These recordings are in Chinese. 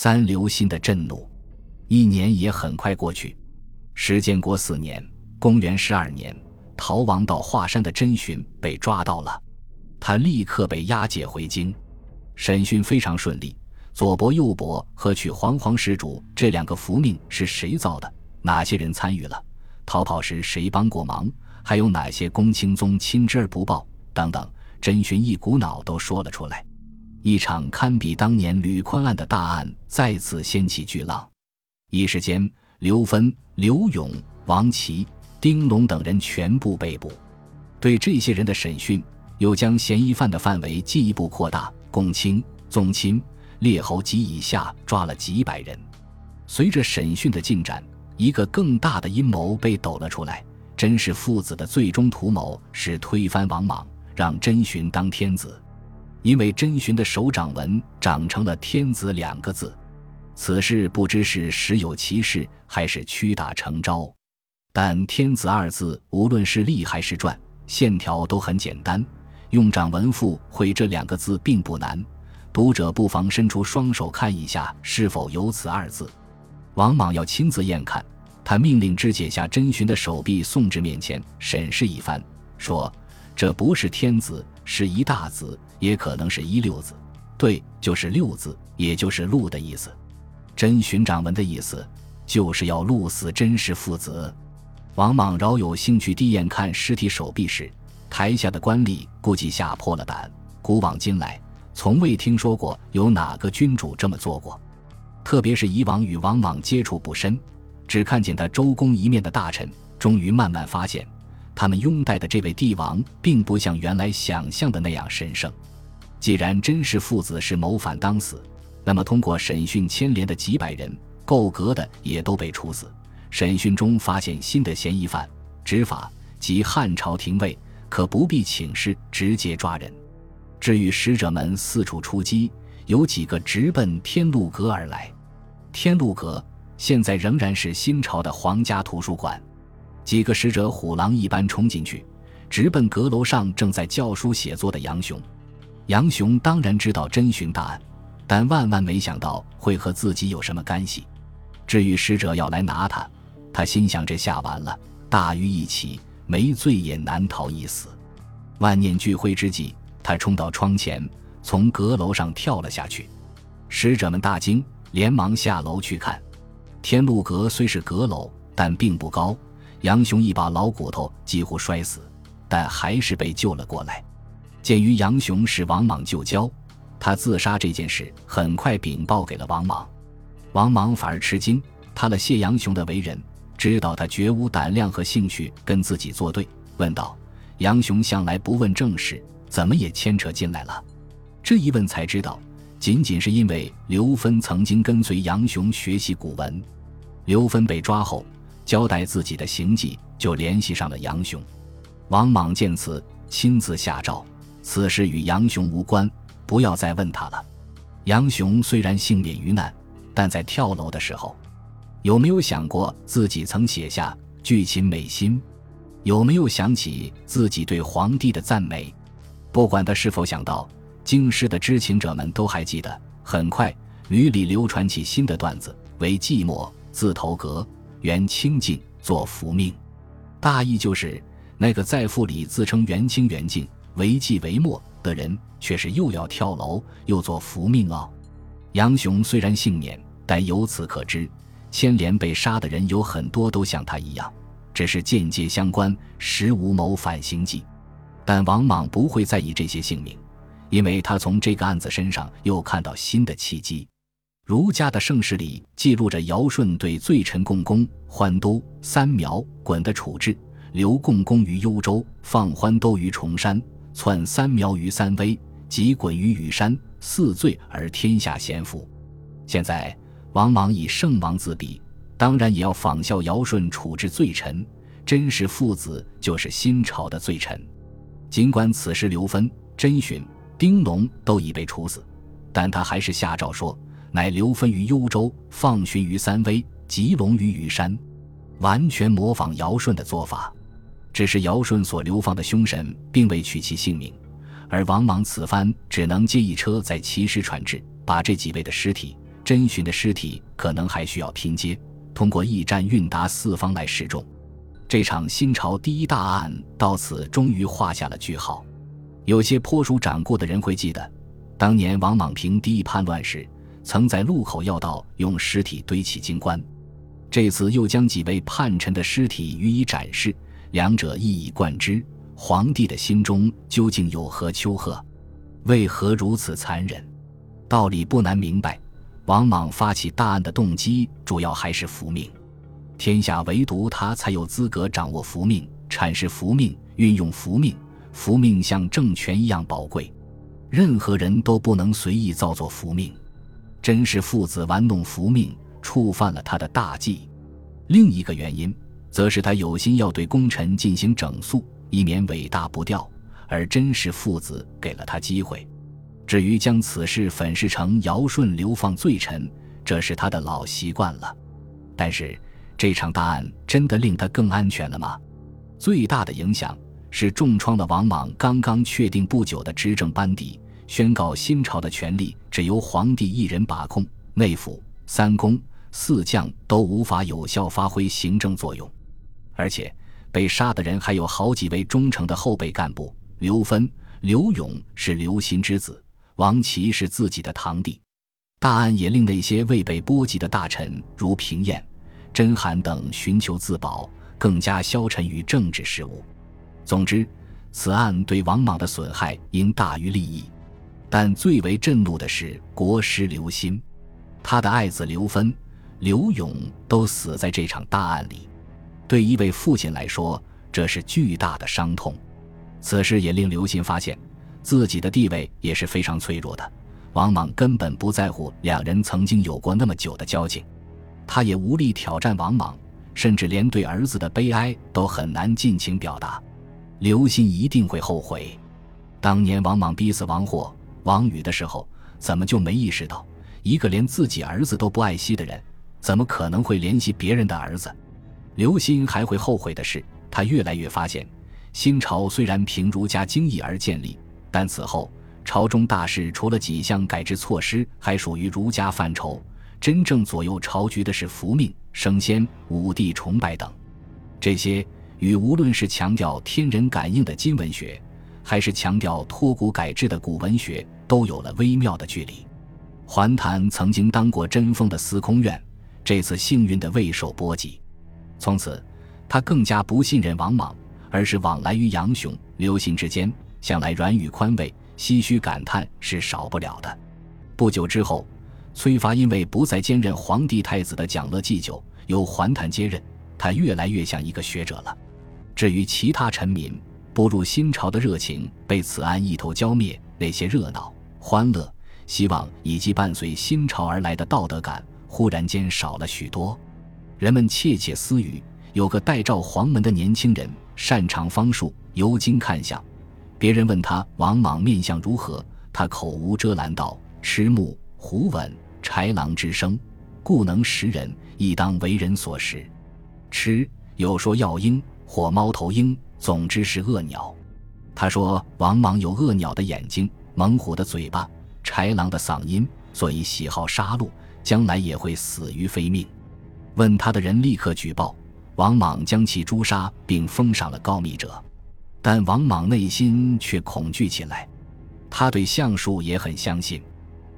三刘歆的震怒，一年也很快过去。时建国四年（公元十二年），逃亡到华山的甄寻被抓到了，他立刻被押解回京。审讯非常顺利，左伯、右伯和取黄黄施主这两个福命是谁造的？哪些人参与了？逃跑时谁帮过忙？还有哪些公卿宗亲之而不报？等等，甄寻一股脑都说了出来。一场堪比当年吕宽案的大案再次掀起巨浪，一时间，刘芬、刘勇、王琦、丁龙等人全部被捕。对这些人的审讯，又将嫌疑犯的范围进一步扩大。公卿、宗亲、列侯及以下抓了几百人。随着审讯的进展，一个更大的阴谋被抖了出来：甄氏父子的最终图谋是推翻王莽，让甄寻当天子。因为真寻的手掌纹长成了“天子”两个字，此事不知是实有其事，还是屈打成招。但“天子”二字，无论是隶还是篆，线条都很简单。用掌纹附会这两个字并不难，读者不妨伸出双手看一下是否有此二字。王莽要亲自验看，他命令肢解下真寻的手臂送至面前审视一番，说：“这不是天子，是一大子，也可能是一六子。对，就是六字，也就是戮的意思。真寻掌纹的意思，就是要戮死真实父子。”王莽饶有兴趣地眼看尸体手臂时。台下的官吏估计吓破了胆。古往今来，从未听说过有哪个君主这么做过。特别是以往与王莽接触不深，只看见他周公一面的大臣，终于慢慢发现，他们拥戴的这位帝王，并不像原来想象的那样神圣。既然甄氏父子是谋反当死，那么通过审讯牵连的几百人，够格的也都被处死。审讯中发现新的嫌疑犯，执法及汉朝廷尉。可不必请示，直接抓人。至于使者们四处出击，有几个直奔天禄阁而来。天禄阁现在仍然是新朝的皇家图书馆。几个使者虎狼一般冲进去，直奔阁楼上正在教书写作的杨雄。杨雄当然知道侦讯大案，但万万没想到会和自己有什么干系。至于使者要来拿他，他心想：这下完了，大狱一起。没罪也难逃一死，万念俱灰之际，他冲到窗前，从阁楼上跳了下去。使者们大惊，连忙下楼去看。天禄阁虽是阁楼，但并不高。杨雄一把老骨头几乎摔死，但还是被救了过来。鉴于杨雄是王莽旧交，他自杀这件事很快禀报给了王莽。王莽反而吃惊，他了谢杨雄的为人。知道他绝无胆量和兴趣跟自己作对，问道：“杨雄向来不问正事，怎么也牵扯进来了？”这一问才知道，仅仅是因为刘芬曾经跟随杨雄学习古文。刘芬被抓后，交代自己的行迹，就联系上了杨雄。王莽见此，亲自下诏：“此事与杨雄无关，不要再问他了。”杨雄虽然幸免于难，但在跳楼的时候。有没有想过自己曾写下“巨情美心”？有没有想起自己对皇帝的赞美？不管他是否想到，京师的知情者们都还记得。很快，闾里流传起新的段子：“为寂寞，字头阁，元清静，做福命。”大意就是那个在赋里自称元清元静、为寂为末的人，却是又要跳楼又做福命哦！杨雄虽然幸免，但由此可知。牵连被杀的人有很多都像他一样，只是间接相关，实无谋反行迹。但王莽不会在意这些性命，因为他从这个案子身上又看到新的契机。儒家的盛世里记录着尧舜对罪臣共工、欢都、三苗、衮的处置，留共工于幽州，放欢都于崇山，篡三苗于三危，及衮于羽山，四罪而天下咸服。现在。王莽以圣王自比，当然也要仿效尧舜处置罪臣。甄氏父子就是新朝的罪臣。尽管此时刘芬、甄寻、丁龙都已被处死，但他还是下诏说：“乃刘芬于幽州，放寻于三危，吉龙于羽山。”完全模仿尧舜的做法。只是尧舜所流放的凶神并未取其性命，而王莽此番只能借一车载奇尸传至，把这几位的尸体。甄寻的尸体可能还需要拼接，通过驿站运达四方来示众。这场新朝第一大案到此终于画下了句号。有些颇熟掌故的人会记得，当年王莽平第一叛乱时，曾在路口要道用尸体堆起金棺。这次又将几位叛臣的尸体予以展示，两者一以贯之。皇帝的心中究竟有何丘壑？为何如此残忍？道理不难明白。王莽发起大案的动机，主要还是福命。天下唯独他才有资格掌握福命、阐释福命、运用福命。福命像政权一样宝贵，任何人都不能随意造作福命。甄氏父子玩弄福命，触犯了他的大忌。另一个原因，则是他有心要对功臣进行整肃，以免尾大不掉。而甄氏父子给了他机会。至于将此事粉饰成尧舜流放罪臣，这是他的老习惯了。但是。这场大案真的令他更安全了吗？最大的影响是重创了王莽刚刚确定不久的执政班底，宣告新朝的权力只由皇帝一人把控，内府、三公、四将都无法有效发挥行政作用。而且被杀的人还有好几位忠诚的后备干部：刘芬、刘永是刘歆之子，王琦是自己的堂弟。大案也令那些未被波及的大臣如平晏。甄邯等寻求自保，更加消沉于政治事务。总之，此案对王莽的损害应大于利益。但最为震怒的是国师刘歆，他的爱子刘芬、刘勇都死在这场大案里。对一位父亲来说，这是巨大的伤痛。此事也令刘歆发现，自己的地位也是非常脆弱的。王莽根本不在乎两人曾经有过那么久的交情。他也无力挑战王莽，甚至连对儿子的悲哀都很难尽情表达。刘歆一定会后悔，当年王莽逼死王霍、王宇的时候，怎么就没意识到，一个连自己儿子都不爱惜的人，怎么可能会怜惜别人的儿子？刘歆还会后悔的是，他越来越发现，新朝虽然凭儒家经义而建立，但此后朝中大事除了几项改制措施还属于儒家范畴。真正左右朝局的是福命、升仙、武帝崇拜等，这些与无论是强调天人感应的金文学，还是强调托古改制的古文学，都有了微妙的距离。桓谭曾经当过真封的司空院，这次幸运的未受波及。从此，他更加不信任王莽，而是往来于杨雄、刘歆之间，向来软语宽慰、唏嘘感叹是少不了的。不久之后。崔发因为不再兼任皇帝太子的讲乐祭酒，由桓谭接任，他越来越像一个学者了。至于其他臣民，步入新潮的热情被此案一头浇灭，那些热闹、欢乐、希望以及伴随新潮而来的道德感，忽然间少了许多。人们窃窃私语：有个带照黄门的年轻人，擅长方术，游经看相。别人问他王莽面相如何，他口无遮拦道：“痴目胡吻。”豺狼之声，故能识人，亦当为人所识。吃有说药鹰或猫头鹰，总之是恶鸟。他说王莽有恶鸟的眼睛，猛虎的嘴巴，豺狼的嗓音，所以喜好杀戮，将来也会死于非命。问他的人立刻举报，王莽将其诛杀，并封赏了告密者。但王莽内心却恐惧起来，他对相术也很相信，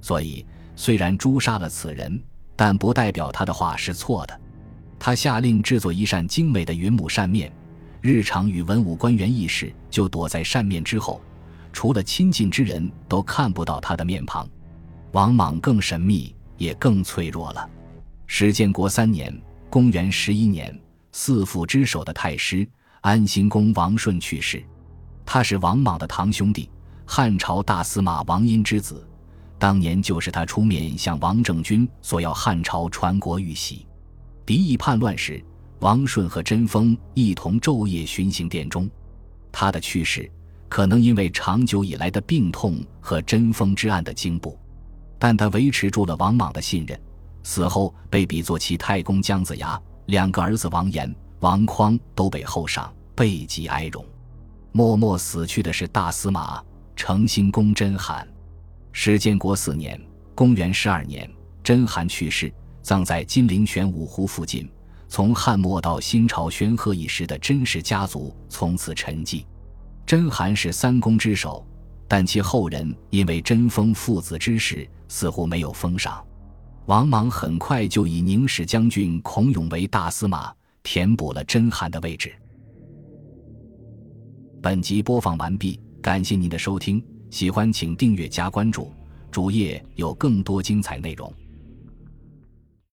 所以。虽然诛杀了此人，但不代表他的话是错的。他下令制作一扇精美的云母扇面，日常与文武官员议事，就躲在扇面之后，除了亲近之人都看不到他的面庞。王莽更神秘，也更脆弱了。史建国三年（公元十一年），四府之首的太师安兴公王顺去世，他是王莽的堂兄弟，汉朝大司马王殷之子。当年就是他出面向王政君索要汉朝传国玉玺。敌意叛乱时，王顺和贞丰一同昼夜巡行殿中。他的去世可能因为长久以来的病痛和贞丰之案的惊怖，但他维持住了王莽的信任。死后被比作其太公姜子牙，两个儿子王延、王匡都被后赏，备极哀荣。默默死去的是大司马成兴公甄邯。史建国四年（公元十二年），甄邯去世，葬在金陵玄武湖附近。从汉末到新朝宣和一时的甄氏家族从此沉寂。甄邯是三公之首，但其后人因为甄封父子之事，似乎没有封赏。王莽很快就以宁使将军孔勇为大司马，填补了甄邯的位置。本集播放完毕，感谢您的收听，喜欢请订阅加关注，主页有更多精彩内容。